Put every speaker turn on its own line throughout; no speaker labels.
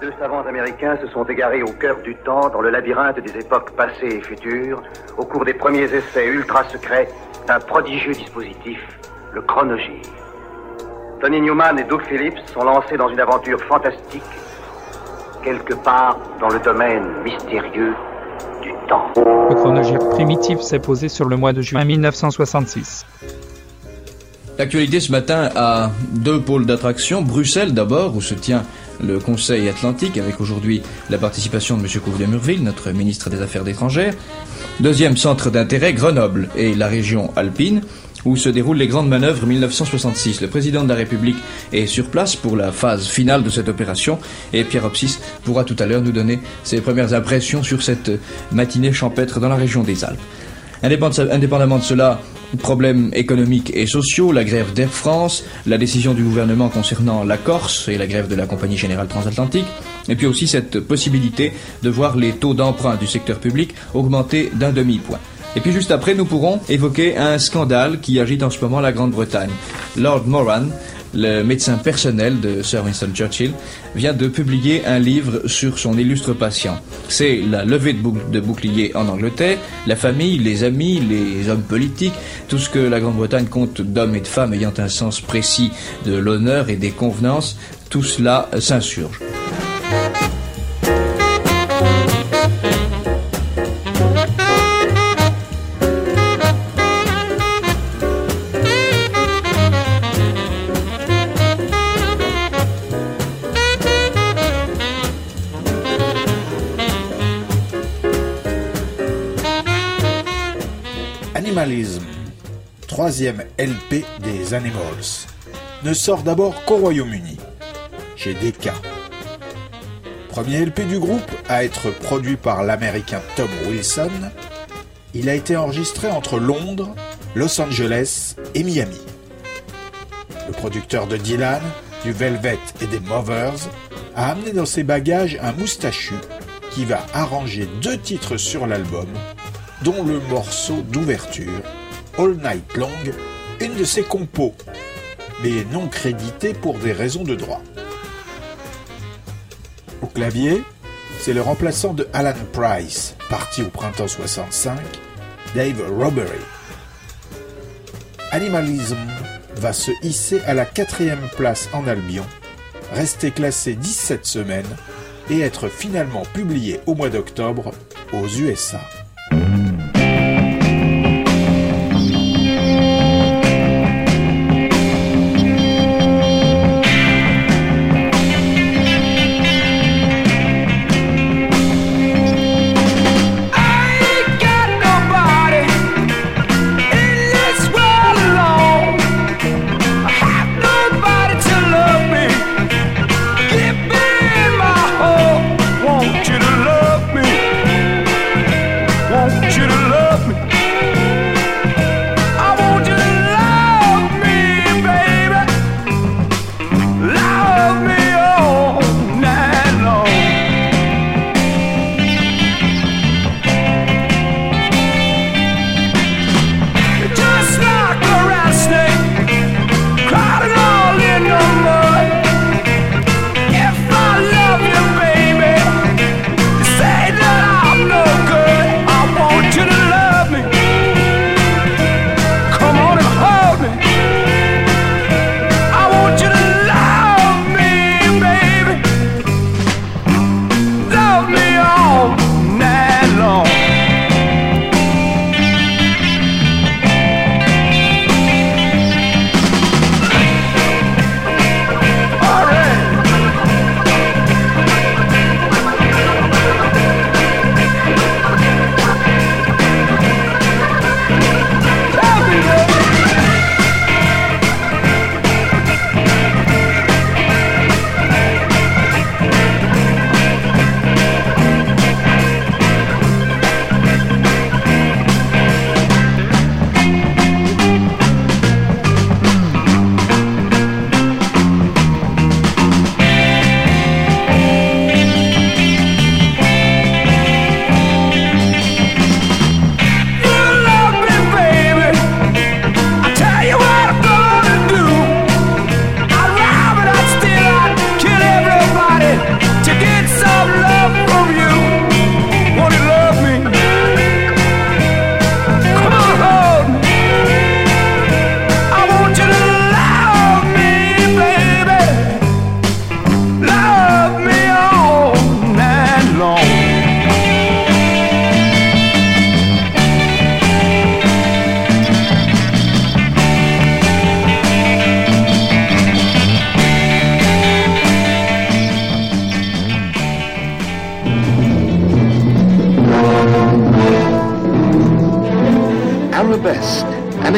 Deux savants américains se sont égarés au cœur du temps, dans le labyrinthe des époques passées et futures, au cours des premiers essais ultra secrets d'un prodigieux dispositif, le chronogir. Tony Newman et Doug Phillips sont lancés dans une aventure fantastique, quelque part dans le domaine mystérieux du temps.
Le chronogir primitif s'est posé sur le mois de juin 1966.
L'actualité ce matin a deux pôles d'attraction. Bruxelles d'abord, où se tient le Conseil Atlantique, avec aujourd'hui la participation de M. Couve de Murville, notre ministre des Affaires étrangères. Deuxième centre d'intérêt, Grenoble et la région alpine, où se déroulent les grandes manœuvres 1966. Le président de la République est sur place pour la phase finale de cette opération et Pierre Opsis pourra tout à l'heure nous donner ses premières impressions sur cette matinée champêtre dans la région des Alpes. Indépendamment de cela, problèmes économiques et sociaux, la grève d'Air France, la décision du gouvernement concernant la Corse et la grève de la Compagnie Générale Transatlantique, et puis aussi cette possibilité de voir les taux d'emprunt du secteur public augmenter d'un demi-point. Et puis juste après, nous pourrons évoquer un scandale qui agite en ce moment la Grande-Bretagne. Lord Moran, le médecin personnel de Sir Winston Churchill, vient de publier un livre sur son illustre patient. C'est la levée de, bouclier en Angleterre, la famille, les amis, les hommes politiques, tout ce que la Grande-Bretagne compte d'hommes et de femmes ayant un sens précis de l'honneur et des convenances, tout cela s'insurge.
Troisième LP des Animals, ne sort d'abord qu'au Royaume-Uni, chez Decca. Premier LP du groupe à être produit par l'américain Tom Wilson, il a été enregistré entre Londres, Los Angeles et Miami. Le producteur de Dylan, du Velvet et des Movers a amené dans ses bagages un moustachu qui va arranger deux titres sur l'album, dont le morceau d'ouverture All Night Long, une de ses compos, mais non créditée pour des raisons de droit. Au clavier, c'est le remplaçant de Alan Price, parti au printemps 65, Dave Robbery. Animalism va se hisser à la quatrième place en Albion, rester classé 17 semaines et être finalement publié au mois d'octobre aux USA.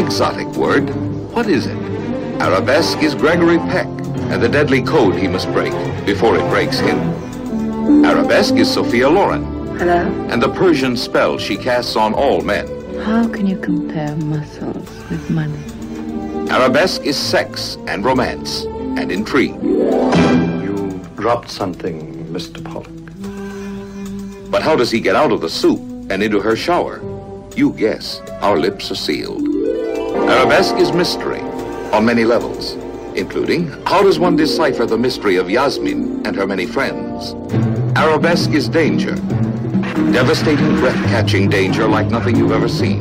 Exotic word. What is it? Arabesque is Gregory Peck and the deadly code he must break before it breaks him. Arabesque is Sophia Loren.
Hello?
And the Persian spell she casts on all men.
How can you compare muscles with money?
Arabesque is sex and romance and intrigue.
You dropped something, Mr. Pollock.
But how does he get out of the soup and into her shower? You guess. Our lips are sealed. Arabesque is mystery on many levels, including how does one decipher the mystery of Yasmin and her many friends? Arabesque is danger. Devastating, breath-catching danger like nothing you've ever seen.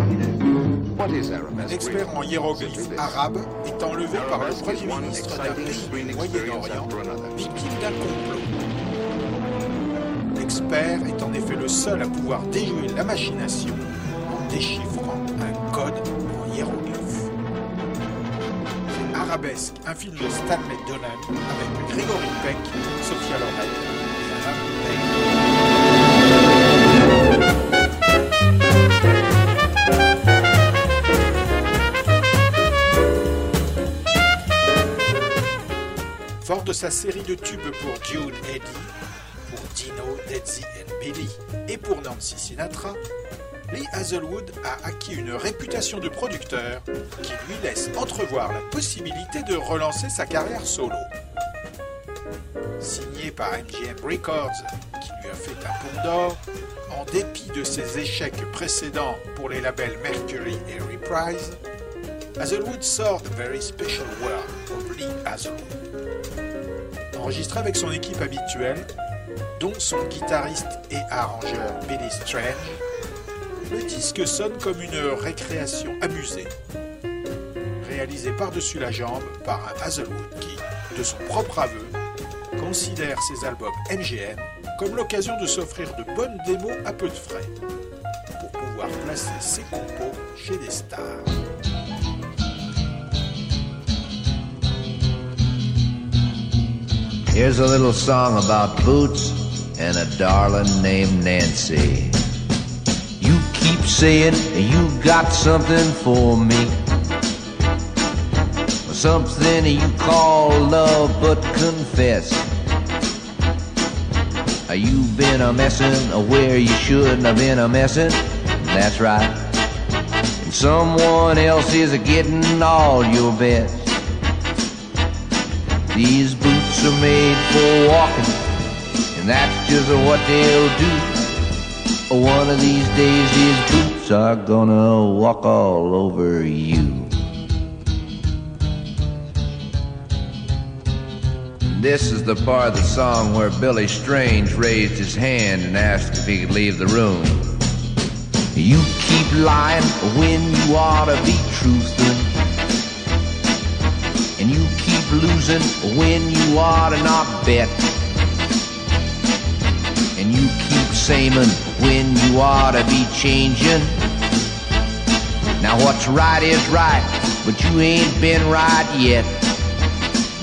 What is Arabesque?
expert en hiéroglyphes arabes est enlevé par le premier ministre d'un pays du Moyen-Orient, victime d'un complot. L'expert est en effet le seul à pouvoir déjouer la machination en déchiffrant Un film de Stanley Donen avec Gregory Peck, Sophia Loren et Alan Payne. Fort de sa série de tubes pour June Eddy, pour Dino, Deadsy and Billy et pour Nancy Sinatra, Lee Hazelwood a acquis une réputation de producteur qui lui laisse entrevoir la possibilité de relancer sa carrière solo. Signé par MGM Records, qui lui a fait un pont d'or, en dépit de ses échecs précédents pour les labels Mercury et Reprise, Hazelwood sort The Very Special World of Lee Hazelwood enregistré avec son équipe habituelle, dont son guitariste et arrangeur Billy Strange, disque sonne comme une récréation amusée, réalisée par-dessus la jambe par un Hazelwood qui, de son propre aveu, considère ses albums MGM comme l'occasion de s'offrir de bonnes démos à peu de frais, pour pouvoir placer ses compos chez des stars.
Here's a little song about boots and a darling named Nancy. Saying you got something for me. Something you call love, but confess. You've been a messin' where you shouldn't have been a messin'. That's right. And someone else is getting all your best. These boots are made for walking, and that's just what they'll do. One of these days, these boots are gonna walk all over you. This is the part of the song where Billy Strange raised his hand and asked if he could leave the room. You keep lying when you ought to be truthful. And you keep losing when you ought to not bet. And you keep saying when you ought to be changing. Now what's right is right, but you ain't been right yet.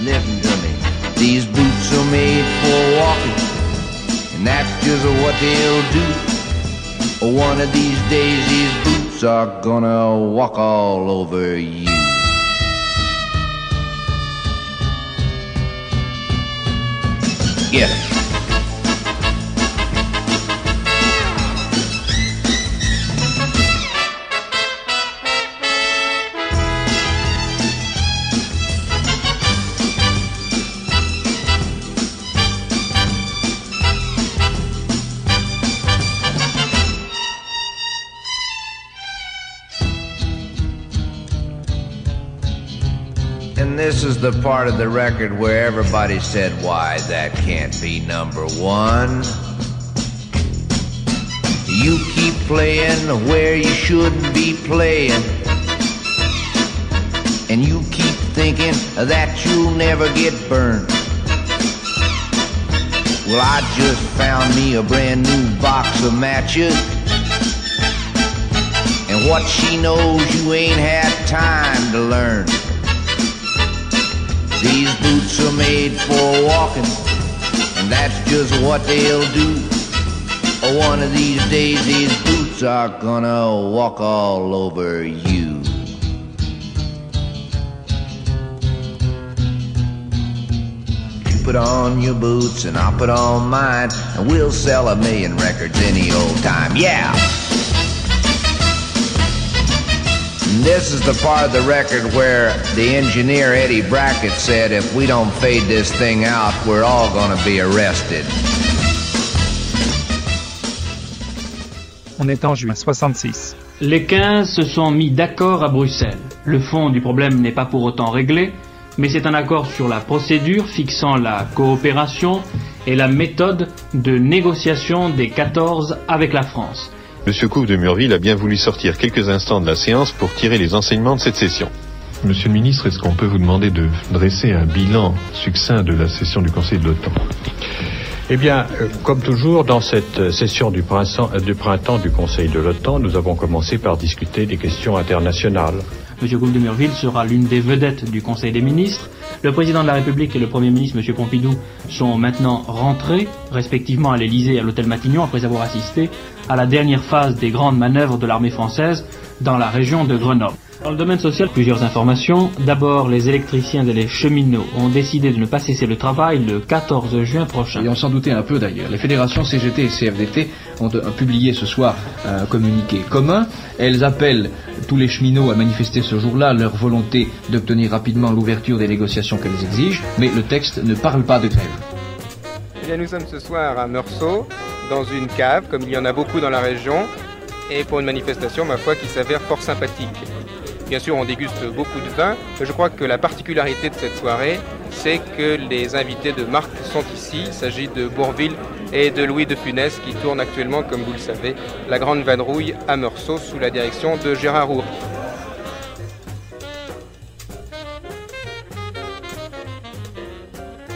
Listen to me. These boots are made for walking, and that's just what they'll do. One of these days, these boots are gonna walk all over you. It. Is the part of the record where everybody said, why, that can't be number one. You keep playing where you shouldn't be playing. And you keep thinking that you'll never get burned. Well, I just found me a brand new box of matches. And what she knows you ain't had time to learn. These boots are made for walking, and that's just what they'll do. One of these days, these boots are gonna walk all over you. You put on your boots and I'll put on mine, and we'll sell a million records any old time. Yeah! This is the part of the record where the engineer Eddie Brackett said if we don't fade this thing out, we're all gonna be arrested.
On est en juin 66.
Les 15 se sont mis d'accord à Bruxelles. Le fond du problème n'est pas pour autant réglé, mais c'est un accord sur la procédure fixant la coopération et la méthode de négociation des 14 avec la France.
Monsieur Couve de Murville a bien voulu sortir quelques instants de la séance pour tirer les enseignements de cette session.
Monsieur le ministre, est-ce qu'on peut vous demander de dresser un bilan succinct de la session du Conseil de l'OTAN?
Eh bien, euh, comme toujours, dans cette session du printemps, euh, du printemps du Conseil de l'OTAN, nous avons commencé par discuter des questions internationales.
M. Couve de Murville sera l'une des vedettes du Conseil des ministres. Le président de la République et le Premier ministre, M. Pompidou, sont maintenant rentrés, respectivement à l'Élysée et à l'hôtel Matignon, après avoir assisté à la dernière phase des grandes manœuvres de l'armée française dans la région de Grenoble. Dans le domaine social, plusieurs informations. D'abord, les électriciens et les cheminots ont décidé de ne pas cesser le travail le 14 juin prochain.
Et on s'en doutait un peu d'ailleurs. Les fédérations CGT et CFDT ont euh, publié ce soir un communiqué commun. Elles appellent tous les cheminots à manifester ce jour-là leur volonté d'obtenir rapidement l'ouverture des négociations qu'elles exigent, mais le texte ne parle pas de grève.
Eh bien, nous sommes ce soir à Meursault, dans une cave, comme il y en a beaucoup dans la région, et pour une manifestation, ma foi, qui s'avère fort sympathique. Bien sûr, on déguste beaucoup de vin, mais je crois que la particularité de cette soirée, c'est que les invités de marque sont ici. Il s'agit de Bourville et de Louis de Funès qui tournent actuellement, comme vous le savez, la Grande Vadrouille à Meursault sous la direction de Gérard Roux.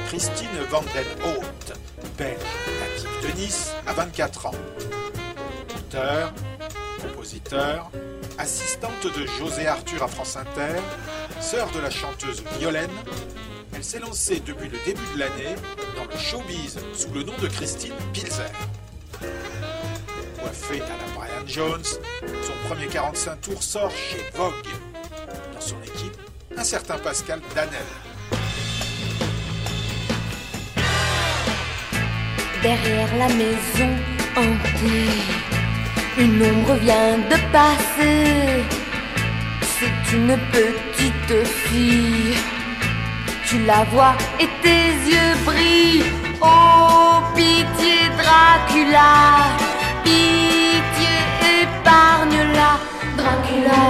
Christine Van den Hout, belge, native de Nice, à 24 ans. Auteur, compositeur, assistante de José Arthur à France Inter, sœur de la chanteuse Violaine, elle s'est lancée depuis le début de l'année dans le showbiz sous le nom de Christine Pilzer. Coiffée à la Brian Jones, son premier 45 tours sort chez Vogue. Dans son équipe, un certain Pascal Danel.
Derrière la maison hantée, une ombre vient de passer. C'est une petite fille. Tu la vois et tes yeux brillent. Oh, pitié, Dracula. Pitié, épargne-la, Dracula.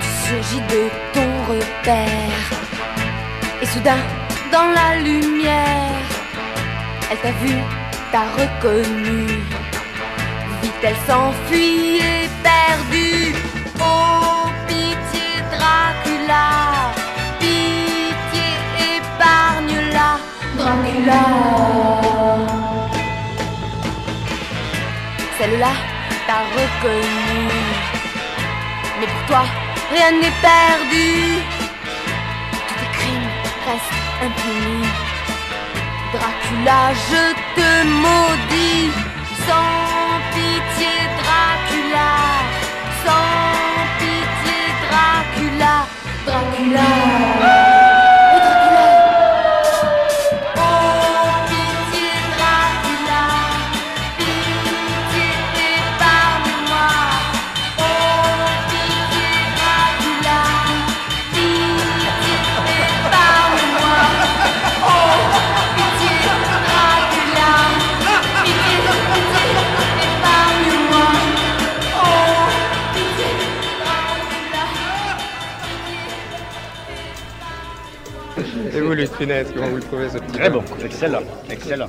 Tu surgis de ton repère. Et soudain, dans la lumière, elle t'a vu, t'a reconnu. Vite, elle s'enfuit éperdue. Oh, pitié, Dracula. Pitié, épargne-la, Dracula. Celle-là t'a reconnu. Mais pour toi, rien n'est perdu. Tous tes crimes restent impunis. Dracula, je te maudis. Sans pitié, Dracula. Sans pitié, Dracula. Dracula.
Comment vous le trouvez ce petit
Très bon, excellent, excellent.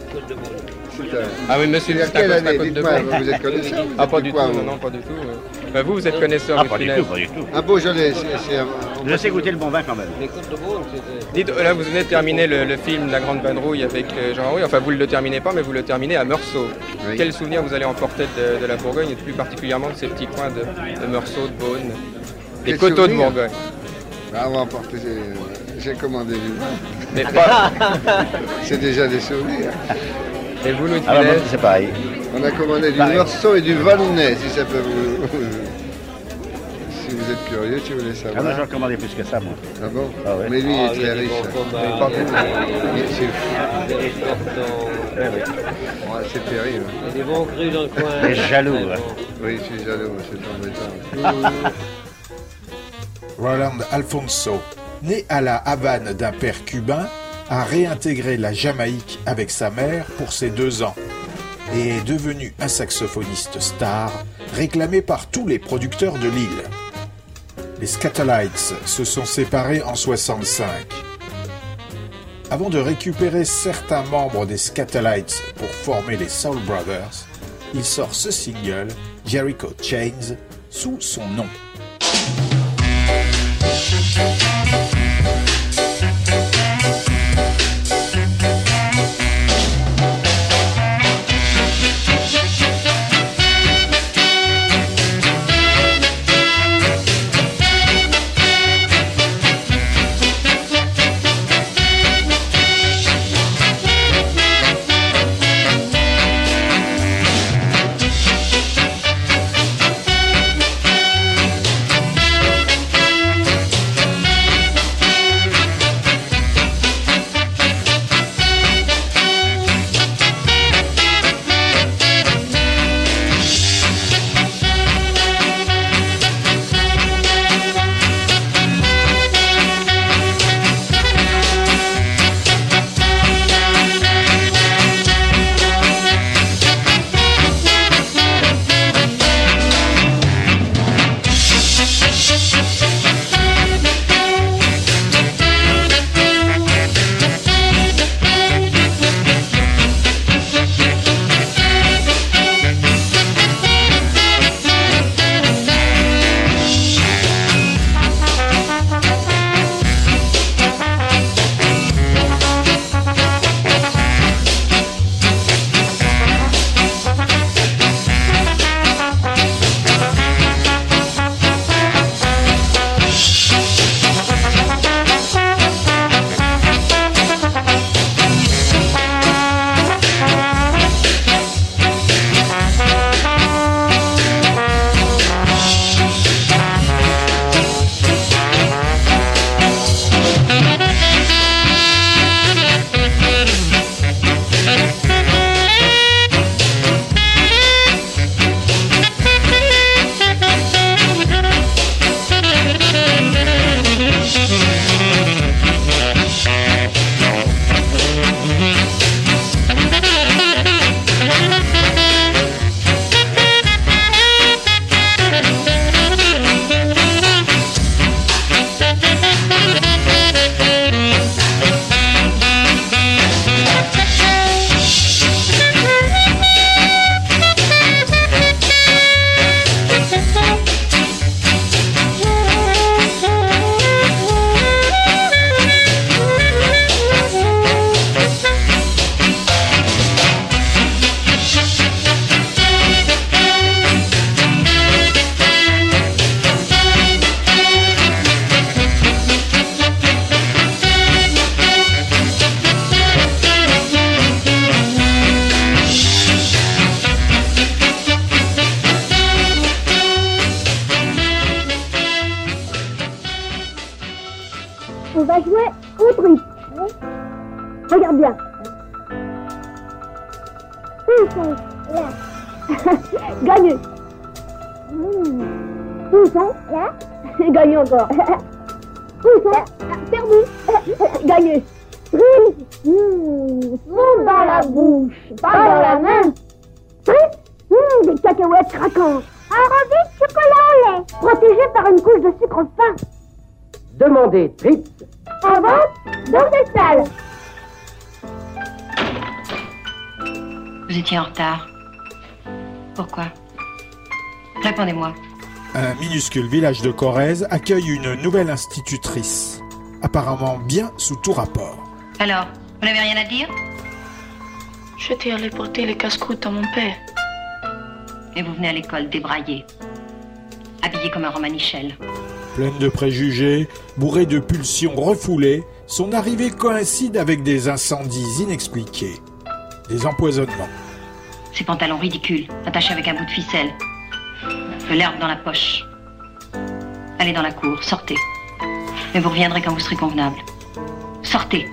Ah oui, monsieur,
à quelle année Dites-moi,
vous.
êtes connaisseur
Ah, pas du tout,
vous
non, non, pas du tout. euh. Bah, vous, vous êtes connaisseur,
Ah, pas
de
du tout, pas du tout. Un Beaujolais, c'est- c'est- Je sais goûter le bon vin quand même.
Dites, là, vous venez de terminer le, le film La Grande Vadrouille avec euh, Jean Rouy. Enfin, vous ne le terminez pas, mais vous le terminez à Meursault.
Oui.
Quel souvenir vous allez emporter de, de la Bourgogne et plus particulièrement de ces petits coins de, de Meursault, de Beaune, des
Quel
coteaux de Bourgogne?
Ah, on va emporter, j'ai commandé du vin.
Mais pas. C'est déjà des souvenirs. Et vous, Louis de
Ah, bah, c'est pareil.
On a commandé du morceau et du volnay, si ça peut vous... si vous êtes curieux, si vous voulez savoir.
Ah, moi, j'en commandais plus que ça, moi.
Ah bon
Ah ouais.
Mais lui,
Ah,
il
il y
est
a
très
des
riche. contre, il-
restaurants.
ouais, c'est terrible.
Il y a des bons crus dans le coin.
T'es jaloux, hein.
Oui, je suis jaloux, c'est embêtant.
Roland Alfonso, né à la Havane d'un père cubain, a réintégré la Jamaïque avec sa mère pour ses deux ans et est devenu un saxophoniste star réclamé par tous les producteurs de l'île. Les Scatolites se sont séparés en 65. Avant de récupérer certains membres des Scatolites pour former les Soul Brothers, il sort ce single, Jericho Chains, sous son nom.
Encore. Où Perdu. Gagné. Mmh. Monte dans la bouche, pas dans la main. Mmh, des cacahuètes craquantes. Un rosé de chocolat au lait. Protégé par une couche de sucre fin.
Demandez Tritz.
En vente dans cette salle.
Vous étiez en retard. Pourquoi? Répondez-moi.
Un minuscule village de Corrèze accueille une nouvelle institutrice, apparemment bien sous tout rapport.
Alors, vous n'avez rien à dire?
J'étais allé porter les casse-croûtes à mon père.
Et vous venez à l'école débraillé, habillé comme un romanichel.
Pleine de préjugés, bourrée de pulsions refoulées, Son arrivée coïncide avec des incendies inexpliqués, des empoisonnements.
Ces pantalons ridicules, attachés avec un bout de ficelle. De l'herbe dans la poche. Allez dans la cour, sortez. Mais vous reviendrez quand vous serez convenable. Sortez.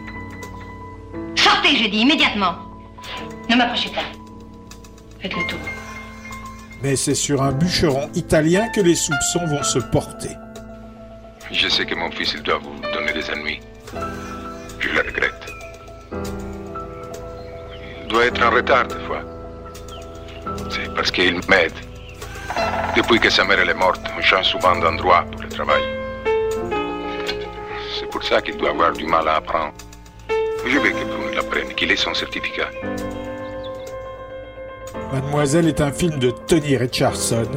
Sortez, j'ai dit, immédiatement. Ne m'approchez pas. Faites le tour.
Mais c'est sur un bûcheron italien que les soupçons vont se porter.
Je sais que mon fils il doit vous donner des ennuis. Je le regrette. Il doit être en retard des fois. C'est parce qu'il m'aide. Depuis que sa mère elle est morte, on change souvent d'endroit pour le travail. C'est pour ça qu'il doit avoir du mal à apprendre. Je veux que Bruno l'apprenne, qu'il ait son certificat.
Mademoiselle est un film de Tony Richardson,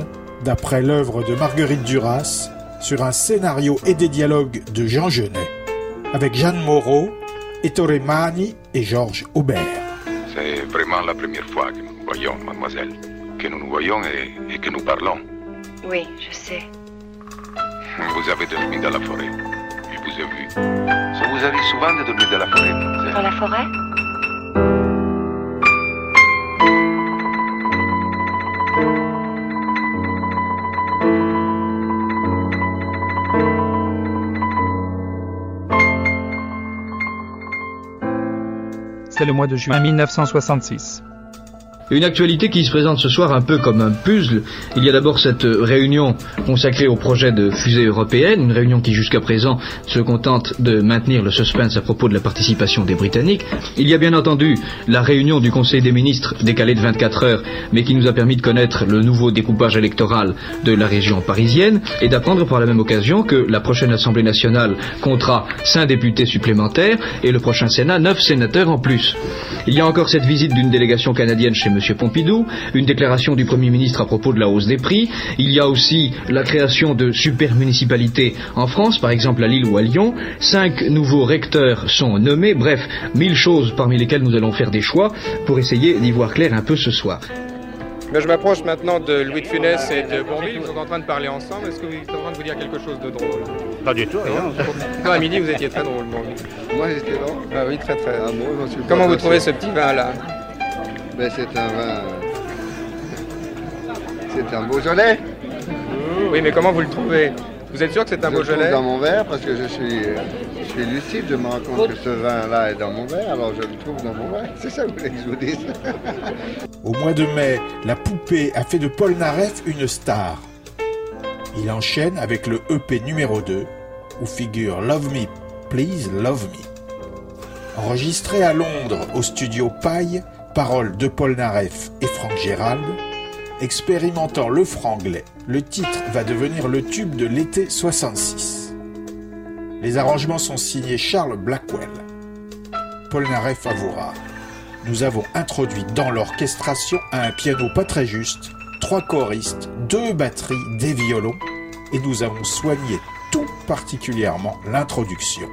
d'après l'œuvre de Marguerite Duras, sur un scénario et des dialogues de Jean Genet, avec Jeanne Moreau, Ettore Mani et Georges Aubert.
C'est vraiment la première fois que nous voyons, mademoiselle. Que nous nous voyons et, et que nous parlons.
Oui, je sais.
Vous avez dormi dans la forêt. Je vous ai vu. Ça vous arrive souvent de dormir dans la forêt, mademoiselle
Dans la forêt
C'est le mois de juin 1966.
Une actualité qui se présente ce soir un peu comme un puzzle. Il y a d'abord cette réunion consacrée au projet de fusée européenne, une réunion qui jusqu'à présent se contente de maintenir le suspense à propos de la participation des Britanniques. Il y a bien entendu la réunion du Conseil des ministres décalée de 24 heures, mais qui nous a permis de connaître le nouveau découpage électoral de la région parisienne et d'apprendre par la même occasion que la prochaine Assemblée nationale comptera 5 députés supplémentaires et le prochain Sénat 9 sénateurs en plus. Il y a encore cette visite d'une délégation canadienne chez. Pompidou, une déclaration du Premier ministre à propos de la hausse des prix. Il y a aussi la création de super municipalités en France, par exemple à Lille ou à Lyon. Cinq nouveaux recteurs sont nommés. Bref, mille choses parmi lesquelles nous allons faire des choix pour essayer d'y voir clair un peu ce soir.
Mais je m'approche maintenant de Louis de Funès et de Bourville. Ils sont en train de parler ensemble. Est-ce que vous êtes en train de vous dire quelque chose de drôle?
Pas du tout, rien.
Non, à midi, vous étiez très drôle, Bourville.
Moi, j'étais drôle.
Ah oui, très très.
Ah, pas
Comment vous trouvez ce petit vin-là
Ben, c'est un vin. C'est un Beaujolais.
Oui, mais comment vous le trouvez? Vous êtes sûr que c'est un
Je le trouve
Beaujolais?
dans mon verre parce que je suis, euh, je suis lucide. Je me rends compte que ce vin-là est dans mon verre, alors je le trouve dans mon verre. C'est ça que vous voulez que je vous dise?
Au mois de mai, la poupée a fait de Paul Naref une star. Il enchaîne avec le EP numéro 2, où figure Love Me, Please Love Me. Enregistré à Londres au studio Paille, paroles de Paul Naref et Franck Gérald, expérimentant le franglais, le titre va devenir le tube de l'été 66. Les arrangements sont signés Charles Blackwell. Paul Naref avouera nous avons introduit dans l'orchestration un piano pas très juste, trois choristes, deux batteries, des violons, et nous avons soigné tout particulièrement l'introduction.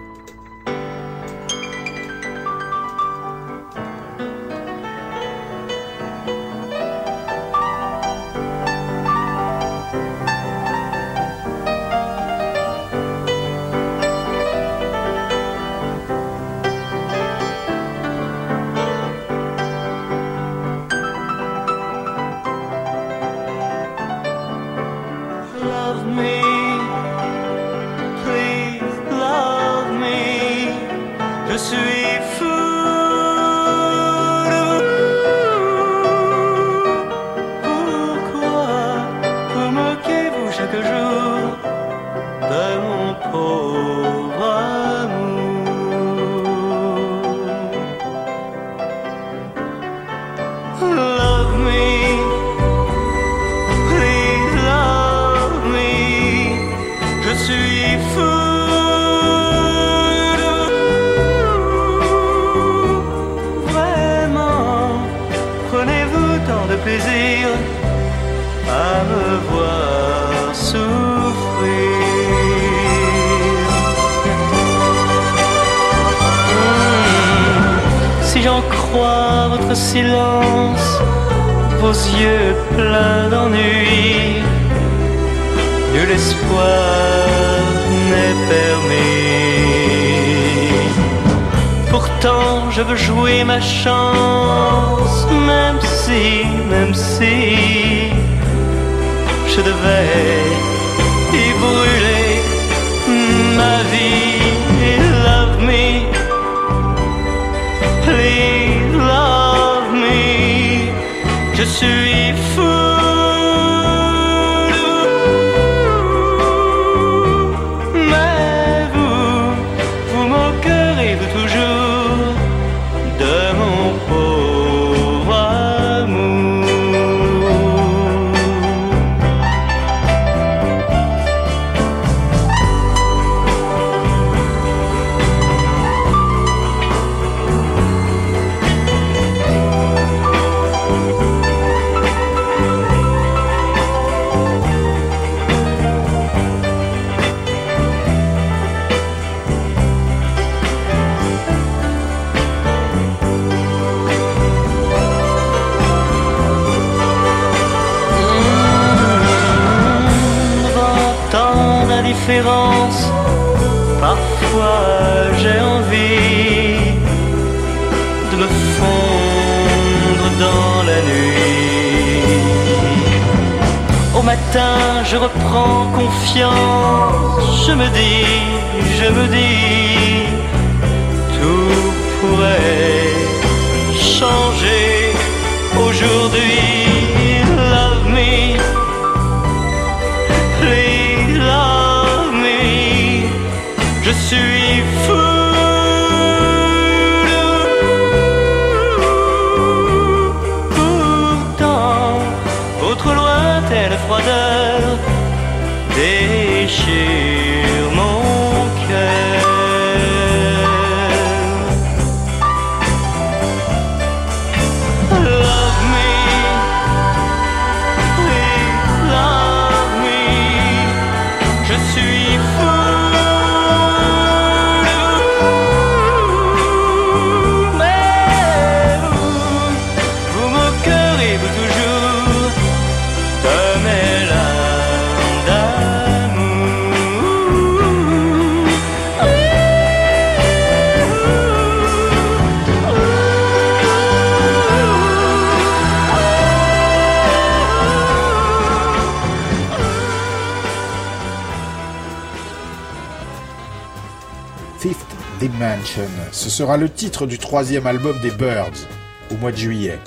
Ce sera le titre du troisième album des Birds, au mois de juillet.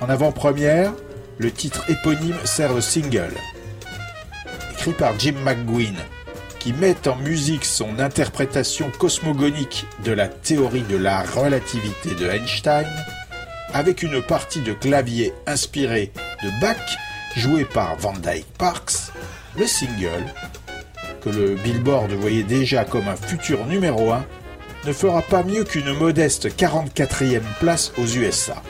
En avant-première, le titre éponyme sert de single. Écrit par Jim McGuinn, qui met en musique son interprétation cosmogonique de la théorie de la relativité de Einstein, avec une partie de clavier inspirée de Bach, jouée par Van Dyke Parks, le single que le Billboard voyait déjà comme un futur numéro 1, ne fera pas mieux qu'une modeste 44e place aux USA.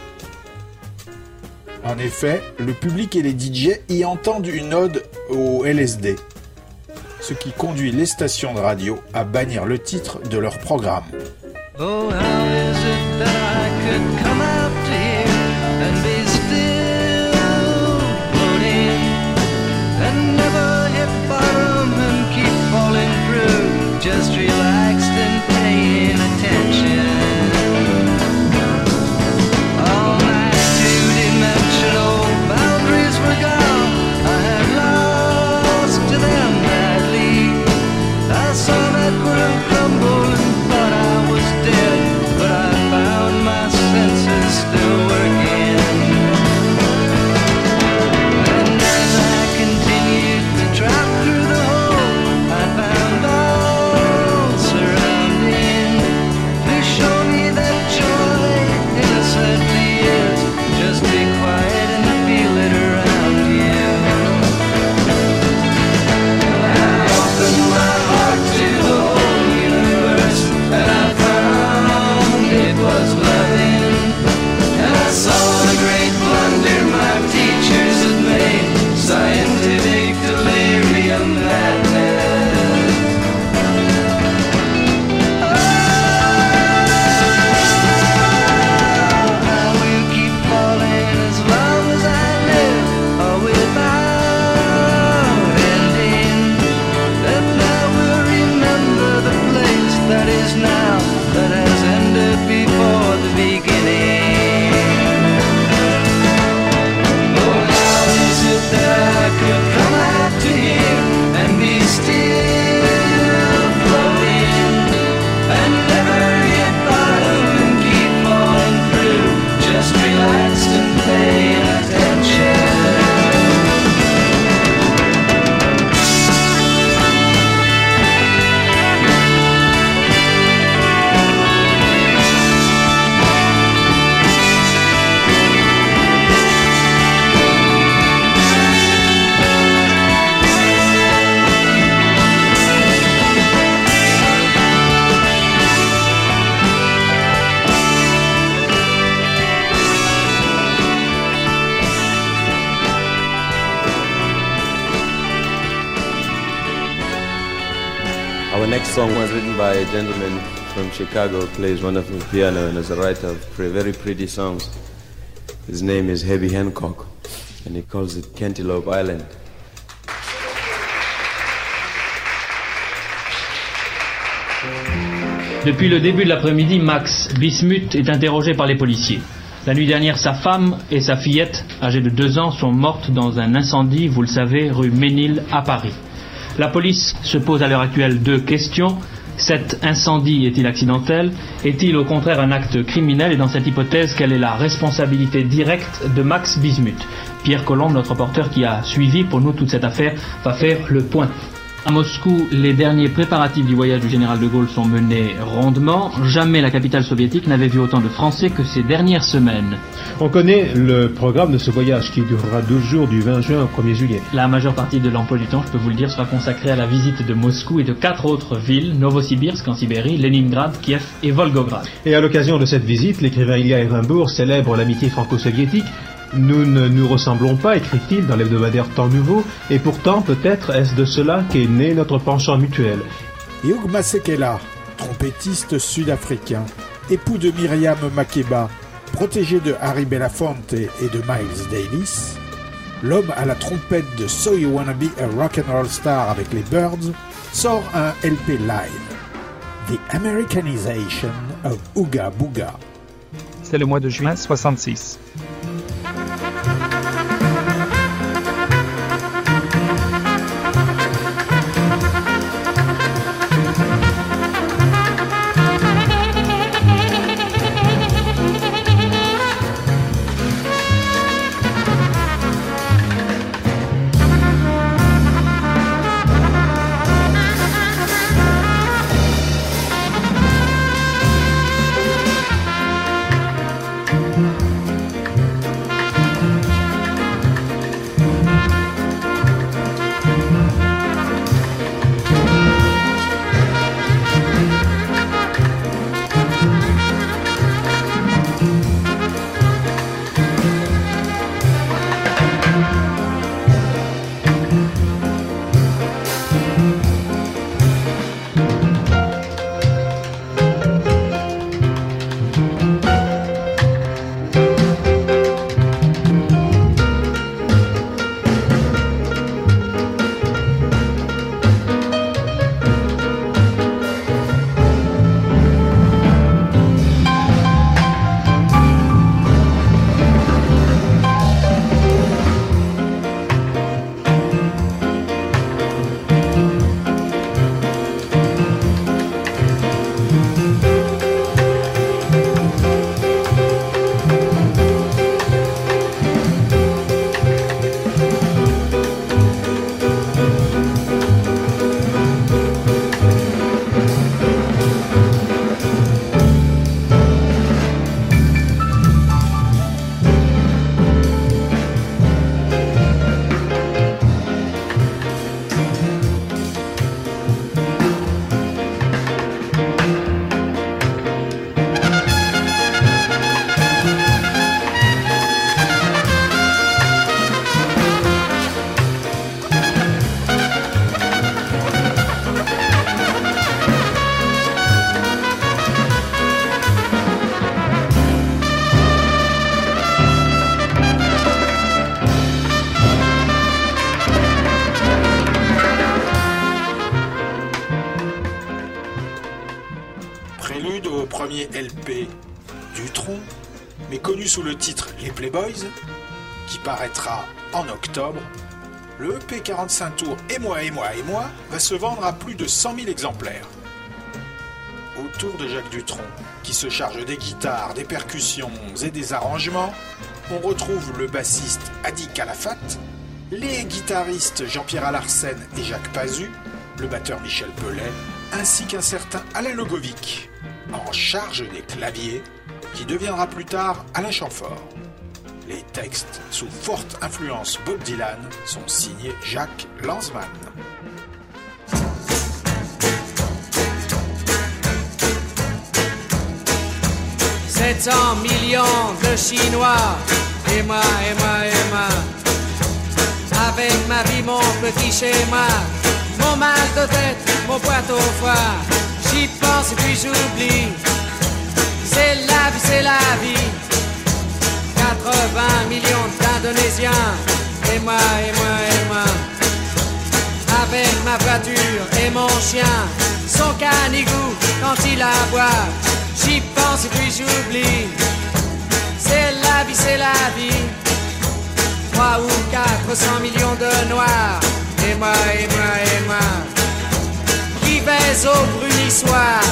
En effet, le public et les DJ y entendent une ode au LSD, ce qui conduit les stations de radio à bannir le titre de leur programme.
Oh,
a gentleman from Chicago plays wonderful piano and is a writer of very pretty songs. His name is Herbie Hancock, and he calls it Cantaloupe Island.
Depuis le début de l'après-midi, Max Bismuth est interrogé par les policiers. La nuit dernière, sa femme et sa fillette, âgées de deux ans, sont mortes dans un incendie, vous le savez, rue Ménil à Paris. La police se pose à l'heure actuelle deux questions. Cet incendie est-il accidentel? Est-il au contraire un acte criminel? Et dans cette hypothèse, quelle est la responsabilité directe de Max Bismuth? Pierre Colombe, notre reporter qui a suivi pour nous toute cette affaire, va faire le point. À Moscou, les derniers préparatifs du voyage du général de Gaulle sont menés rondement. Jamais la capitale soviétique n'avait vu autant de Français que ces dernières semaines.
On connaît le programme de ce voyage qui durera 12 jours du 20 juin au 1er juillet.
La majeure partie de l'emploi du temps, je peux vous le dire, sera consacrée à la visite de Moscou et de quatre autres villes, Novosibirsk en Sibérie, Leningrad, Kiev et Volgograd.
Et à l'occasion de cette visite, l'écrivain Ilya Ehrenbourg célèbre l'amitié franco-soviétique. Nous ne nous ressemblons pas, écrit-il dans l'hebdomadaire Temps Nouveau, et pourtant peut-être est-ce de cela qu'est né notre penchant mutuel.
Hugh Masekela, trompettiste sud-africain, époux de Myriam Makeba, protégé de Harry Belafonte et de Miles Davis, l'homme à la trompette de So You Wanna Be a Rock'n'Roll Star avec les Birds, sort un LP live. The Americanization of Ooga Booga.
C'est le mois de juin 66.
Qui paraîtra en octobre, le EP 45 tours Et moi, et moi, et moi va se vendre à plus de 100 000 exemplaires. Autour de Jacques Dutronc, qui se charge des guitares, des percussions et des arrangements, on retrouve le bassiste Adi Calafat, les guitaristes Jean-Pierre Alarsen et Jacques Pazu, le batteur Michel Pellet, ainsi qu'un certain Alain Logovic, en charge des claviers, qui deviendra plus tard Alain Chamfort. Textes, sous forte influence Bob Dylan, sont signés Jacques Lanzmann.
700 millions de Chinois, et moi, et moi, et moi. Avec ma vie, mon petit schéma, mon mal de tête, mon poitou au foie. J'y pense puis j'oublie. C'est la vie, c'est la vie. 80 millions d'Indonésiens. Et moi, et moi, et moi. Avec ma voiture et mon chien. Son canigou quand il aboie. J'y pense et puis j'oublie. C'est la vie, c'est la vie. 3 ou 400 millions de noirs. Et moi, et moi, et moi. Qui baise au brunissoir.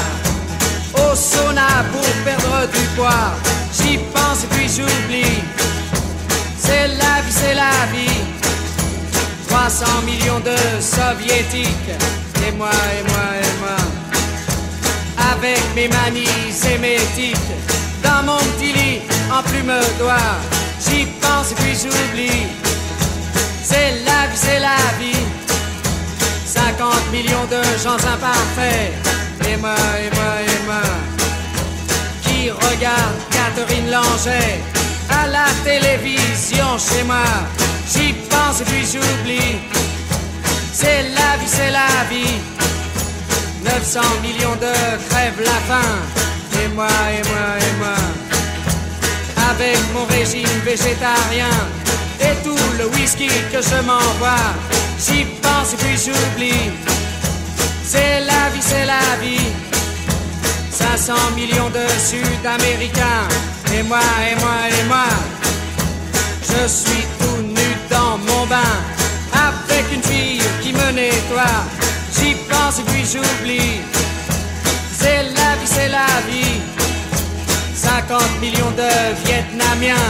Au sauna pour perdre du poids. J'y pense et puis j'oublie. C'est la vie, c'est la vie. 300 millions de soviétiques. Et moi, et moi, et moi. Avec mes manies et mes tics. Dans mon petit lit en plume d'oie. J'y pense et puis j'oublie. C'est la vie, c'est la vie. 50 millions de gens imparfaits. Et moi, et moi, et moi. Qui regarde Catherine Langer à la télévision chez moi. J'y pense et puis j'oublie. C'est la vie, c'est la vie. 900 millions de crèves la faim. Et moi, et moi, et moi. Avec mon régime végétarien et tout le whisky que je m'envoie. J'y pense et puis j'oublie. C'est la vie, c'est la vie. 500 millions de Sud-Américains. Et moi, et moi, et moi. Je suis tout nu dans mon bain. Avec une fille qui me nettoie. J'y pense et puis j'oublie. C'est la vie, c'est la vie. 50 millions de Vietnamiens.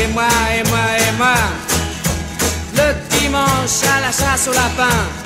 Et moi, et moi, et moi. Le dimanche à la chasse au lapin.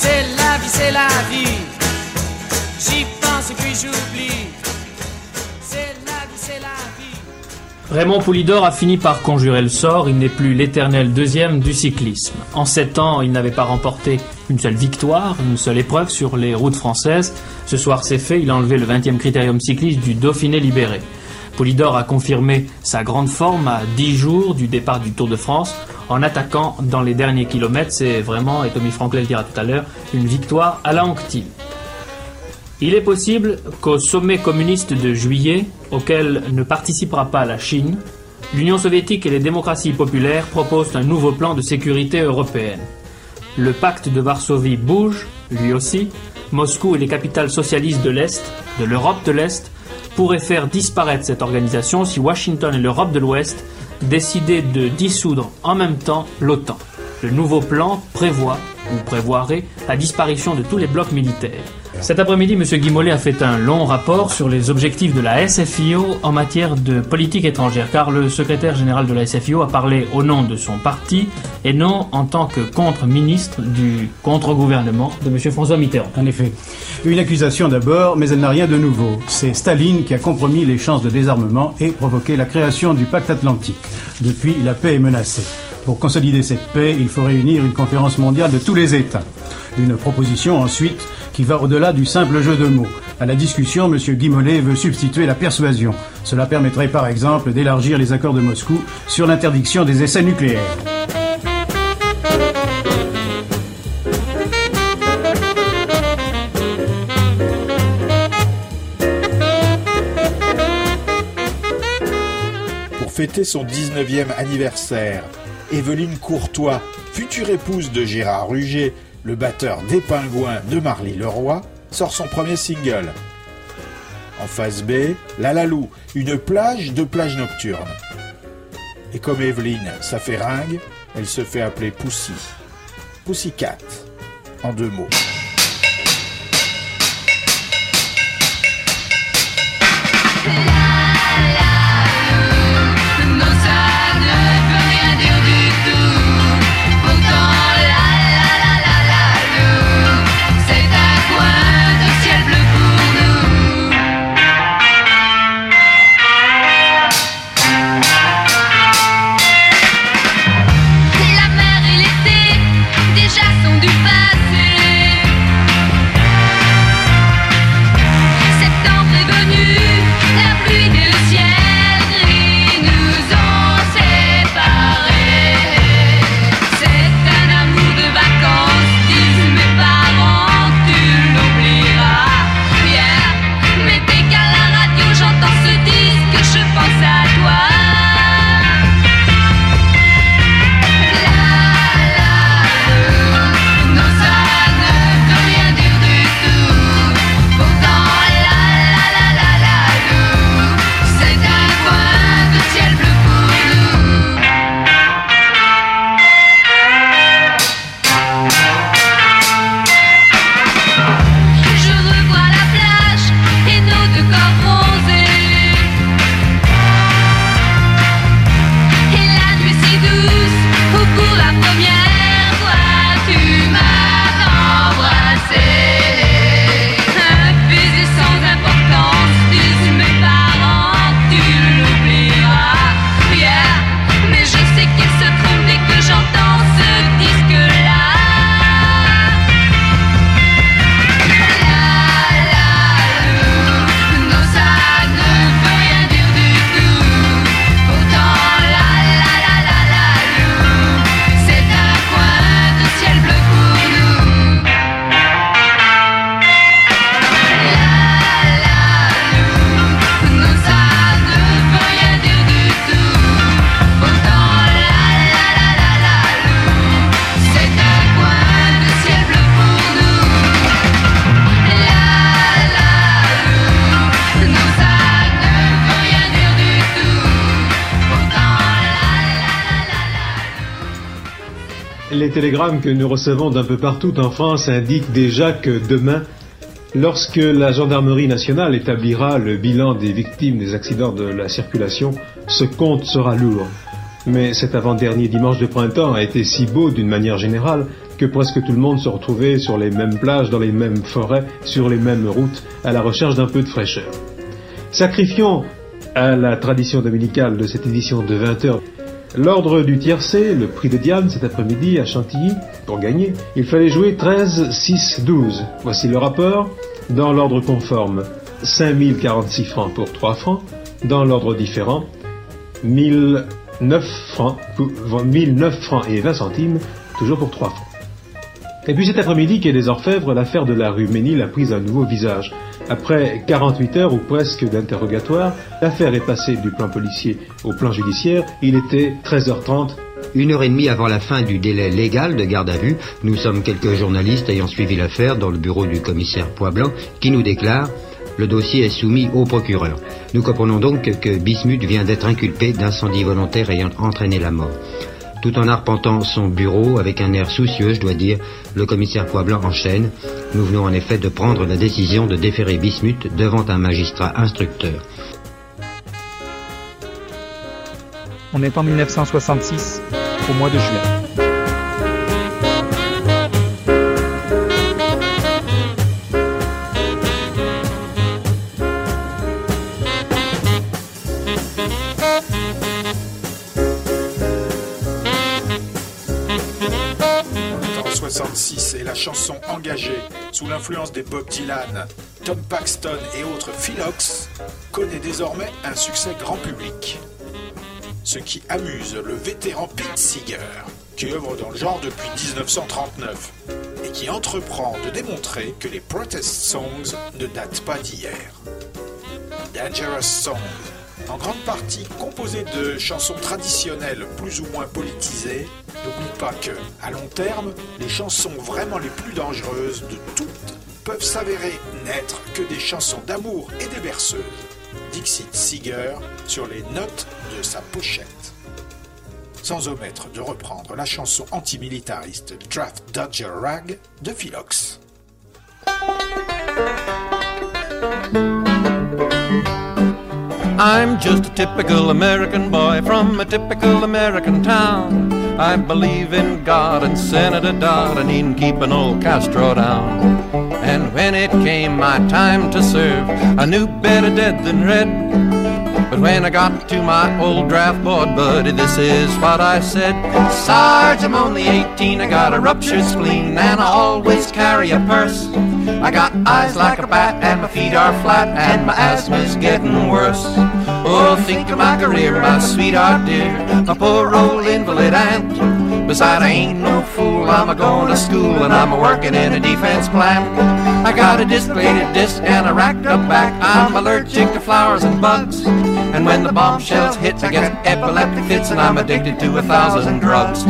C'est la vie, c'est la vie. J'y pense et puis j'oublie. C'est la vie, c'est la vie.
Raymond Poulidor a fini par conjurer le sort, il n'est plus l'éternel deuxième du cyclisme. En sept ans, il n'avait pas remporté une seule victoire, une seule épreuve sur les routes françaises. Ce soir c'est fait, il a enlevé le 20e critérium cycliste du Dauphiné libéré. Poulidor a confirmé sa grande forme à 10 jours du départ du Tour de France en attaquant dans les derniers kilomètres. C'est vraiment, et Tommy Franklin le dira tout à l'heure, une victoire à la Anctil. Il est possible qu'au sommet communiste de juillet, auquel ne participera pas la Chine, l'Union soviétique et les démocraties populaires proposent un nouveau plan de sécurité européenne. Le pacte de Varsovie bouge, lui aussi. Moscou et les capitales socialistes de l'Est, de l'Europe de l'Est, pourraient faire disparaître cette organisation si Washington et l'Europe de l'Ouest décidaient de dissoudre en même temps l'OTAN. Le nouveau plan prévoit, ou prévoirait, la disparition de tous les blocs militaires. Cet après-midi, M. Guimolet a fait un long rapport sur les objectifs de la SFIO en matière de politique étrangère, car le secrétaire général de la SFIO a parlé au nom de son parti et non en tant que contre-ministre du contre-gouvernement de M. François Mitterrand.
En effet. Une accusation d'abord, mais elle n'a rien de nouveau. C'est Staline qui a compromis les chances de désarmement et provoqué la création du pacte atlantique. Depuis, la paix est menacée. Pour consolider cette paix, il faut réunir une conférence mondiale de tous les États. Une proposition ensuite qui va au-delà du simple jeu de mots. À la discussion, M. Guy Mollet veut substituer la persuasion. Cela permettrait par exemple d'élargir les accords de Moscou sur l'interdiction des essais nucléaires.
Pour fêter son 19e anniversaire, Evelyne Courtois, future épouse de Gérard Ruger, le batteur des Pingouins de Marly Leroy, sort son premier single. En face B, La Lalou, une plage de plage nocturne. Et comme Evelyne, ça fait ringue, elle se fait appeler Poussy. Pussycat, en deux mots.
Les télégrammes que nous recevons d'un peu partout en France indiquent déjà que demain, lorsque la gendarmerie nationale établira le bilan des victimes des accidents de la circulation, ce compte sera lourd. Mais cet avant-dernier dimanche de printemps a été si beau d'une manière générale que presque tout le monde se retrouvait sur les mêmes plages, dans les mêmes forêts, sur les mêmes routes, à la recherche d'un peu de fraîcheur. Sacrifions à la tradition dominicale de cette édition de 20 heures l'ordre du tiercé, le prix de Diane cet après-midi à Chantilly, pour gagner, il fallait jouer 13, 6, 12. Voici le rapport. Dans l'ordre conforme, 5046 francs pour 3 francs. Dans l'ordre différent, 1009 francs, pour- 1009 francs et 20 centimes, toujours pour 3 francs. Et puis cet après-midi, quai des Orfèvres, l'affaire de la rue Ménil a pris un nouveau visage. Après 48 heures ou presque d'interrogatoire, l'affaire est passée du plan policier au plan judiciaire. Il était 13h30.
Une heure et demie avant la fin du délai légal de garde à vue, nous sommes quelques journalistes ayant suivi l'affaire dans le bureau du commissaire Poisblanc qui nous déclare le dossier est soumis au procureur. Nous comprenons donc que Bismuth vient d'être inculpé d'incendie volontaire ayant entraîné la mort. Tout en arpentant son bureau avec un air soucieux, je dois dire, le commissaire Poisblanc enchaîne. Nous venons en effet de prendre la décision de déférer Bismuth devant un magistrat instructeur.
On est en 1966, au mois de juin.
L'influence des Bob Dylan, Tom Paxton et autres Philox connaît désormais un succès grand public. Ce qui amuse le vétéran Pete Seeger, qui œuvre dans le genre depuis 1939 et qui entreprend de démontrer que les protest songs ne datent pas d'hier. Dangerous Song, en grande partie composé de chansons traditionnelles plus ou moins politisées, n'oublie pas que, à long terme, les chansons vraiment les plus dangereuses de toutes peuvent s'avérer n'être que des chansons d'amour et des berceuses. Dixit Seeger sur les notes de sa pochette. Sans omettre de reprendre la chanson antimilitariste Draft Dodger Rag de Philox.
I'm just a typical American boy from a typical American town. I believe in God and Senator Dodd and in keeping old Castro down. And when it came my time to serve, I knew better dead than red. But when I got to my old draft board buddy, this is what I said. Sarge, I'm only 18, I got a ruptured spleen, and I always carry a purse. I got eyes like a bat, and my feet are flat, and my asthma's getting worse. Oh, think of my career, my sweetheart dear, my poor old invalid aunt. Beside, I ain't no fool, I'm a going to school, and I'm a working in a defense plant. I got a displated disc and a racked up back, I'm allergic to flowers and bugs. And when the bombshells hit, I get epileptic fits, and I'm addicted to a thousand drugs.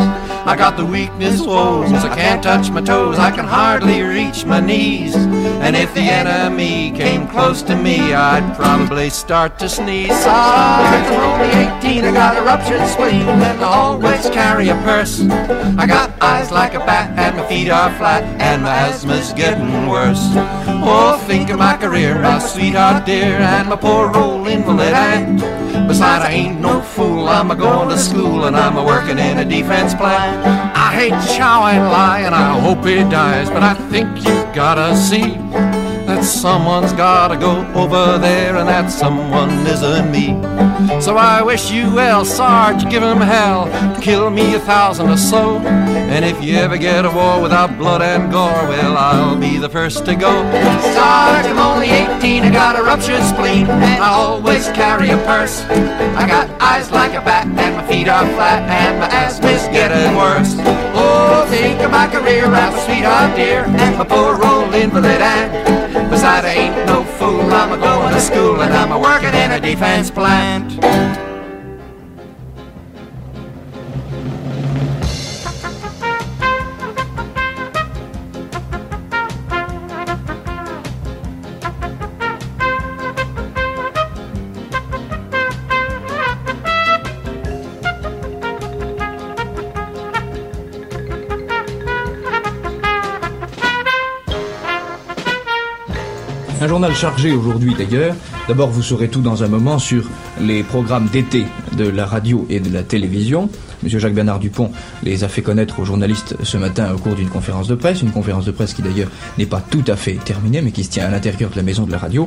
I got the weakness woes, I can't touch my toes, I can hardly reach my knees. And if the enemy came close to me, I'd probably start to sneeze. Ah, I'm only 18, I got a ruptured spleen, and I always carry a purse. I got eyes like a bat, and my feet are flat, and my asthma's getting worse. Oh, think of my career, my sweetheart dear, and my poor old invalid aunt. Besides, I ain't no fool, I'm a going to school, and I'm a working in a defense plant. I hate Chow and Lie, and I hope he dies, but I think you gotta see that someone's gotta go over there, and that someone isn't me. So I wish you well, Sarge, give him hell, kill me a thousand or so. And if you ever get a war without blood and gore, well, I'll be the first to go. Sarge, I'm only 18, I got a ruptured spleen, and I always carry a purse. I got eyes like a bat, and my feet are flat, and my asthma's getting worse. Oh, think of my career, I'm a sweetheart dear, and my poor old invalid aunt. Defense plant.
Chargé aujourd'hui d'ailleurs. D'abord, vous saurez tout dans un moment sur les programmes d'été de la radio et de la télévision. Monsieur Jacques Bernard Dupont les a fait connaître aux journalistes ce matin au cours d'une conférence de presse, une conférence de presse qui d'ailleurs n'est pas tout à fait terminée, mais qui se tient à l'intérieur de la maison de la radio.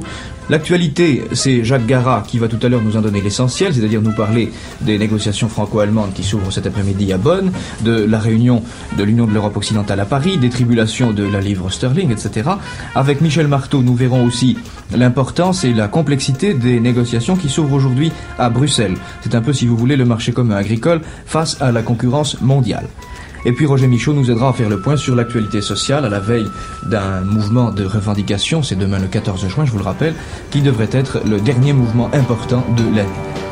L'actualité, c'est Jacques Garat qui va tout à l'heure nous en donner l'essentiel, c'est-à-dire nous parler des négociations franco-allemandes qui s'ouvrent cet après-midi à Bonn, de la réunion de l'Union de l'Europe occidentale à Paris, des tribulations de la livre sterling, etc. Avec Michel Marteau, nous verrons aussi l'importance et la complexité des négociations qui s'ouvrent aujourd'hui à Bruxelles. C'est un peu, si vous voulez, le marché commun agricole à la concurrence mondiale. Et puis Roger Michaud nous aidera à faire le point sur l'actualité sociale à la veille d'un mouvement de revendication, c'est demain le 14 juin, je vous le rappelle, qui devrait être le dernier mouvement important de l'année.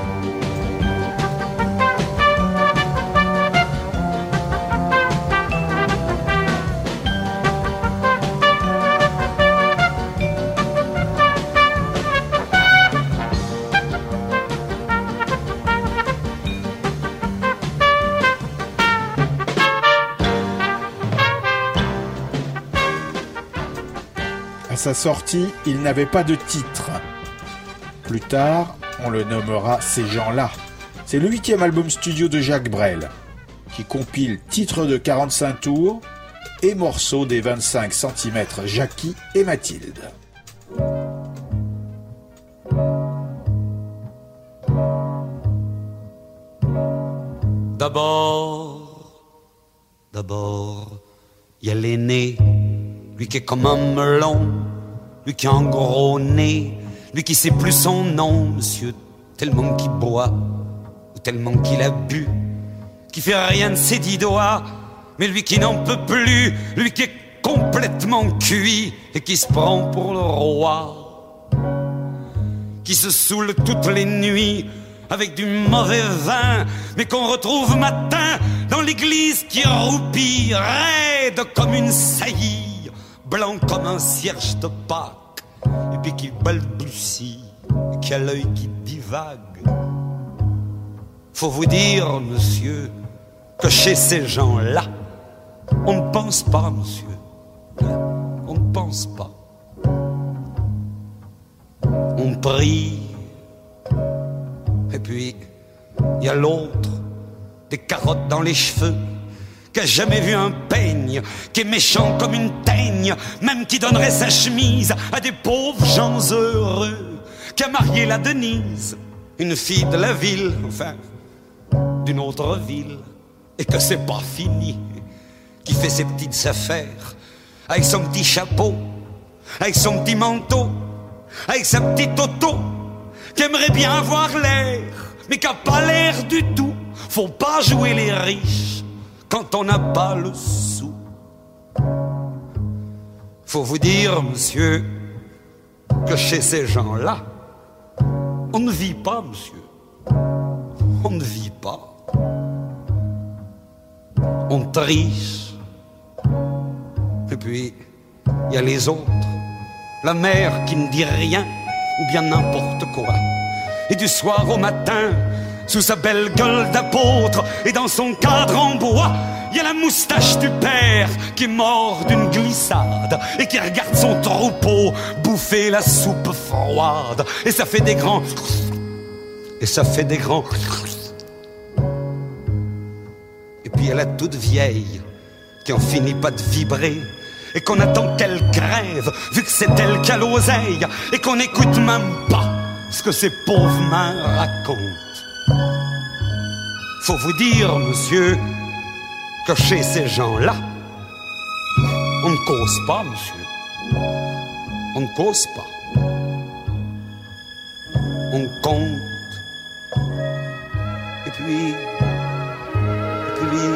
À sa sortie, il n'avait pas de titre. Plus tard, on le nommera Ces gens-là. C'est le huitième album studio de Jacques Brel, qui compile titres de 45 tours et morceaux des 25 cm Jackie et Mathilde.
D'abord, d'abord, il y a l'aîné, lui qui est comme un melon, lui qui a un gros nez, lui qui sait plus son nom, monsieur, tellement qu'il boit, ou tellement qu'il a bu, qui fait rien de ses dix doigts, mais lui qui n'en peut plus, lui qui est complètement cuit et qui se prend pour le roi, qui se saoule toutes les nuits avec du mauvais vin, mais qu'on retrouve matin dans l'église qui roupille, raide comme une saillie, blanc comme un cierge de Pâques, et puis qui balbutie, qui a l'œil qui divague. Faut vous dire, monsieur, que chez ces gens-là, on ne pense pas, monsieur. On ne pense pas. On prie. Et puis, il y a l'autre, des carottes dans les cheveux, qui a jamais vu un peigne, qui est méchant comme une teigne, même qui donnerait sa chemise à des pauvres gens heureux, qui a marié la Denise, une fille de la ville, enfin, d'une autre ville, et que c'est pas fini, qui fait ses petites affaires, avec son petit chapeau, avec son petit manteau, avec sa petite auto, qui aimerait bien avoir l'air, mais qui a pas l'air du tout. Faut pas jouer les riches quand on n'a pas le sou. Faut vous dire, monsieur, que chez ces gens-là, on ne vit pas, monsieur. On ne vit pas. On triche. Et puis, il y a les autres. La mère qui ne dit rien, ou bien n'importe quoi. Et du soir au matin, sous sa belle gueule d'apôtre et dans son cadre en bois, il y a la moustache du père qui est mort d'une glissade et qui regarde son troupeau bouffer la soupe froide. Et ça fait des grands... Et ça fait des grands... Et puis il y a la toute vieille qui en finit pas de vibrer et qu'on attend qu'elle crève, vu que c'est elle qui a l'oseille, et qu'on n'écoute même pas ce que ces pauvres mains racontent. Faut vous dire, monsieur, que chez ces gens-là, on ne cause pas, monsieur. On ne cause pas. On compte. Et puis, et puis,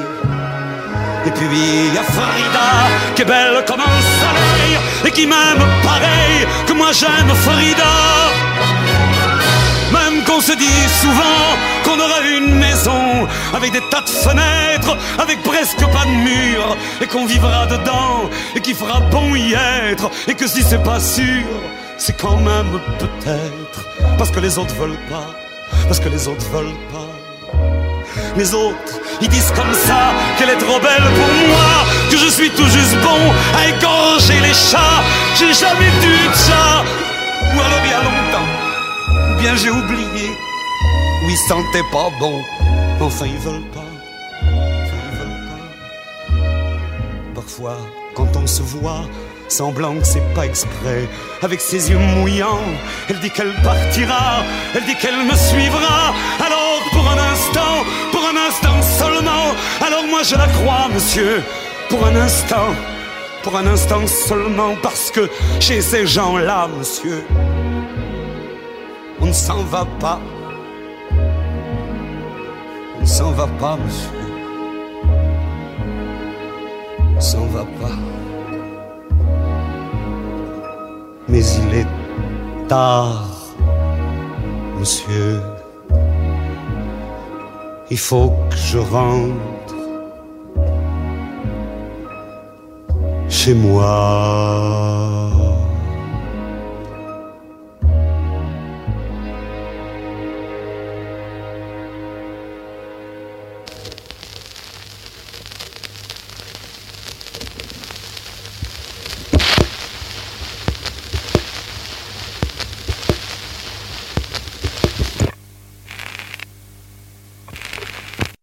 et puis il y a Frida qui est belle comme un soleil et qui m'aime pareil que moi j'aime Frida. Qu'on se dit souvent qu'on aura une maison avec des tas de fenêtres, avec presque pas de murs et qu'on vivra dedans et qu'il fera bon y être et que si c'est pas sûr, c'est quand même peut-être parce que les autres veulent pas, parce que les autres veulent pas. Les autres, ils disent comme ça qu'elle est trop belle pour moi, que je suis tout juste bon à égorger les chats. J'ai jamais dû de ça, Ou alors il longtemps, bien j'ai oublié, ou ils pas bon, enfin ils veulent pas, enfin ils veulent pas. Parfois, quand on se voit, semblant que c'est pas exprès, avec ses yeux mouillants, elle dit qu'elle partira, elle dit qu'elle me suivra, alors pour un instant, pour un instant seulement, alors moi je la crois, monsieur, pour un instant, pour un instant seulement, parce que chez ces gens-là, monsieur, on ne s'en va pas, on ne s'en va pas, monsieur, on ne s'en va pas. Mais il est tard, monsieur. Il faut que je rentre chez moi.